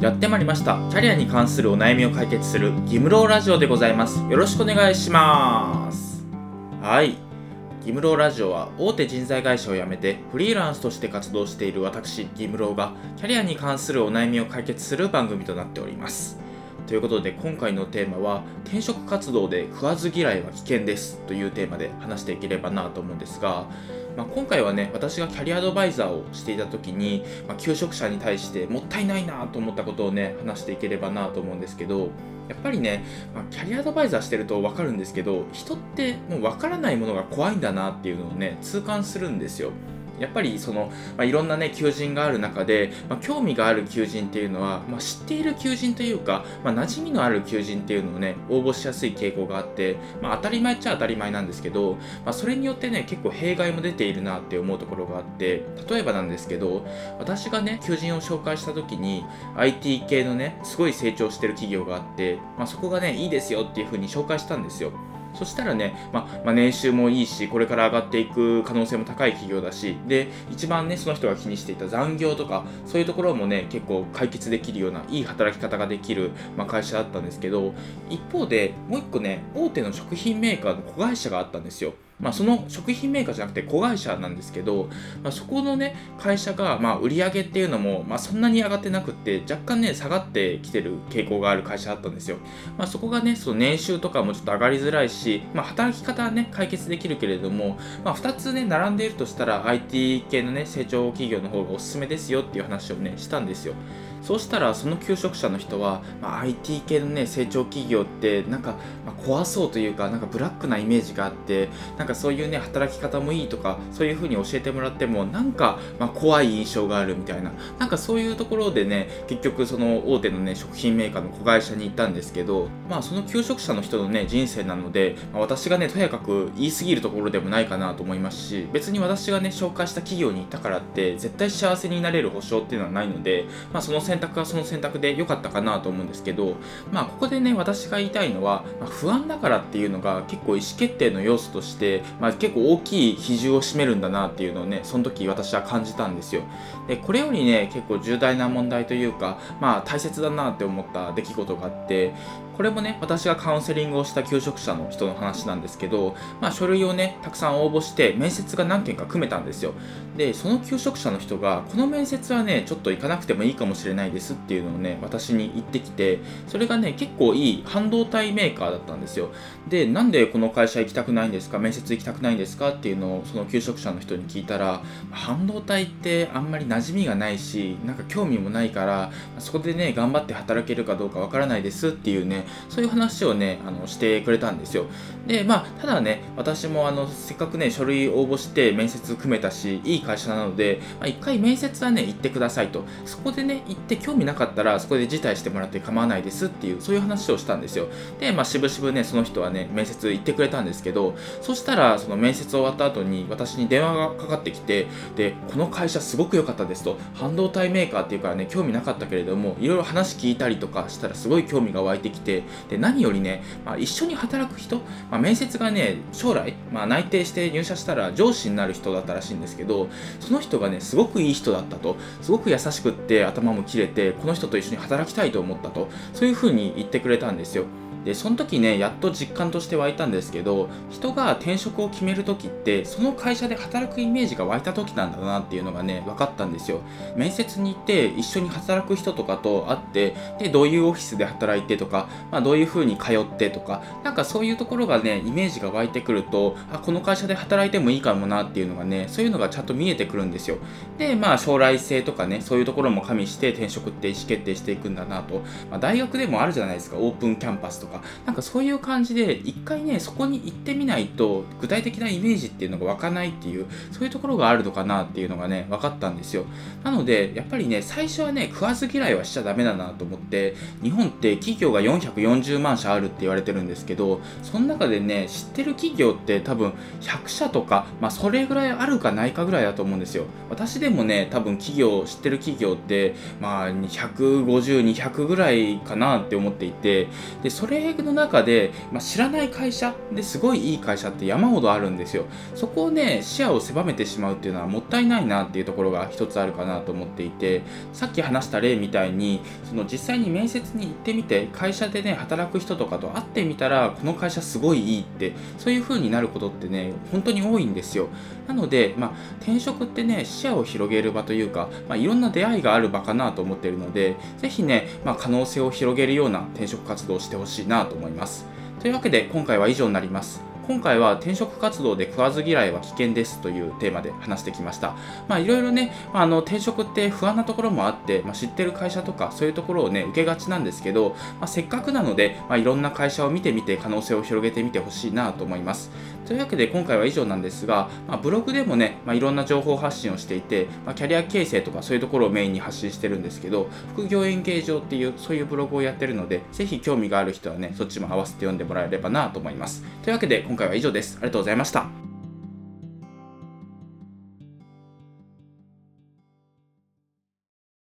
やってまいりました。キャリアに関するお悩みを解決する義務ローラジオでございます。よろしくお願いします。はい。義務ローラジオは大手人材会社を辞めてフリーランスとして活動している私義務ローがキャリアに関するお悩みを解決する番組となっております。ということで今回のテーマは転職活動で食わず嫌いは危険ですというテーマで話していければなと思うんですがまあ、今回はね私がキャリアアドバイザーをしていた時に、まあ、求職者に対してもったいないなと思ったことをね話していければなと思うんですけどやっぱりね、まあ、キャリアアドバイザーしてると分かるんですけど人ってもう分からないものが怖いんだなっていうのをね痛感するんですよ。やっぱりその、まあ、いろんなね求人がある中で、まあ、興味がある求人っていうのは、まあ、知っている求人というか、まあ、馴染みのある求人っていうのをね応募しやすい傾向があって、まあ、当たり前っちゃ当たり前なんですけど、まあ、それによってね結構弊害も出ているなって思うところがあって例えばなんですけど私がね求人を紹介した時に IT 系のねすごい成長してる企業があって、まあ、そこがねいいですよっていうふうに紹介したんですよ。そしたらね、まあ、まあ、年収もいいし、これから上がっていく可能性も高い企業だし、で、一番ね、その人が気にしていた残業とか、そういうところもね、結構解決できるような、いい働き方ができる、まあ、会社だったんですけど、一方で、もう一個ね、大手の食品メーカーの子会社があったんですよ。まあ、その食品メーカーじゃなくて子会社なんですけど、まあ、そこのね会社がまあ売り上げっていうのもまあそんなに上がってなくって若干ね下がってきてる傾向がある会社だったんですよ、まあ、そこがねその年収とかもちょっと上がりづらいし、まあ、働き方はね解決できるけれども、まあ、2つね並んでいるとしたら IT 系のね成長企業の方がおすすめですよっていう話をねしたんですよ。そうしたらその求職者の人は、まあ、IT 系のね成長企業ってなんか、まあ、怖そうというかなんかブラックなイメージがあってなんかそういうね働き方もいいとかそういう風に教えてもらってもなんか、まあ、怖い印象があるみたいな。なんかそういうところでね結局その大手のね食品メーカーの子会社に行ったんですけどまあその求職者の人のね人生なので、まあ、私がねとやかく言い過ぎるところでもないかなと思いますし別に私がね紹介した企業に行ったからって絶対幸せになれる保証っていうのはないので、まあ、その選択はその選択で良かったかなと思うんですけど、まあ、ここでね、私が言いたいのは、まあ、不安だからっていうのが結構意思決定の要素として、まあ、結構大きい比重を占めるんだなっていうのをね、その時私は感じたんですよ。で、これよりね、結構重大な問題というか、まあ、大切だなって思った出来事があって、これもね、私がカウンセリングをした求職者の人の話なんですけど、まあ、書類をね、たくさん応募して、面接が何件か組めたんですよ。で、その求職者の人が、この面接はね、ちょっと行かなくてもいいかもしれないですっていうのをね、私に言ってきて、それがね、結構いい半導体メーカーだったんですよ。で、なんでこの会社行きたくないんですか面接行きたくないんですかっていうのを、その求職者の人に聞いたら、半導体ってあんまり馴染みがないし、なんか興味もないから、そこでね、頑張って働けるかどうかわからないですっていうね、そういう話をね、あのしてくれたんですよ。で、まあ、ただね、私もあのせっかくね、書類応募して面接組めたし、いい会社なので、まあ、一回面接はね、行ってくださいと。そこでね、行って興味なかったら、そこで辞退してもらって構わないですっていう、そういう話をしたんですよ。で、まあ、しぶしぶね、その人はね、面接行ってくれたんですけど、そしたら、その面接終わった後に、私に電話がかかってきて、で、この会社すごく良かったですと、半導体メーカーっていうからね、興味なかったけれども、いろいろ話聞いたりとかしたら、すごい興味が湧いてきて、で、何よりね、まあ、一緒に働く人、まあ、面接がね、将来、まあ、内定して入社したら上司になる人だったらしいんですけど、その人がね、すごくいい人だったと、すごく優しくって頭も切れて、この人と一緒に働きたいと思ったと、そういうふうに言ってくれたんですよ。でその時ねやっと実感として湧いたんですけど人が転職を決める時ってその会社で働くイメージが湧いた時なんだなっていうのがね分かったんですよ。面接に行って一緒に働く人とかと会ってでどういうオフィスで働いてとか、まあ、どういう風に通ってとかなんかそういうところがねイメージが湧いてくるとあこの会社で働いてもいいかもなっていうのがねそういうのがちゃんと見えてくるんですよ。でまあ将来性とかねそういうところも加味して転職って意思決定していくんだなと、まあ、大学でもあるじゃないですかオープンキャンパスとか。なんかそういう感じで一回ねそこに行ってみないと具体的なイメージっていうのが湧かないっていうそういうところがあるのかなっていうのがね分かったんですよ。なのでやっぱりね最初はね食わず嫌いはしちゃダメだなと思って日本って企業が440万社あるって言われてるんですけどその中でね知ってる企業って多分100社とかまあそれぐらいあるかないかぐらいだと思うんですよ。私でもね多分企業知ってる企業ってまあ150、200ぐらいかなって思っていてでそれれの中で、まあ、知らない会社ですごいいい会社って山ほどあるんですよ。そこをね視野を狭めてしまうっていうのはもったいないなっていうところが一つあるかなと思っていてさっき話した例みたいにその実際に面接に行ってみて会社でね働く人とかと会ってみたらこの会社すごいいいってそういう風になることってね本当に多いんですよ。なので、まあ、転職ってね視野を広げる場というか、まあ、いろんな出会いがある場かなと思っているのでぜひね、まあ、可能性を広げるような転職活動をしてほしい。なと思います。というわけで今回は以上になります。今回は転職活動で食わず嫌いは危険ですというテーマで話してきました。まあいろいろね、あの転職って不安なところもあって、まあ、知ってる会社とかそういうところをね、受けがちなんですけど、まあ、せっかくなので、まあ、いろんな会社を見てみて可能性を広げてみてほしいなと思います。というわけで今回は以上なんですが、まあ、ブログでもね、まあ、いろんな情報発信をしていて、まあ、キャリア形成とかそういうところをメインに発信してるんですけど、副業演芸場っていうそういうブログをやってるので、ぜひ興味がある人はね、そっちも合わせて読んでもらえればなと思います。というわけで今回は以上です。ありがとうございました。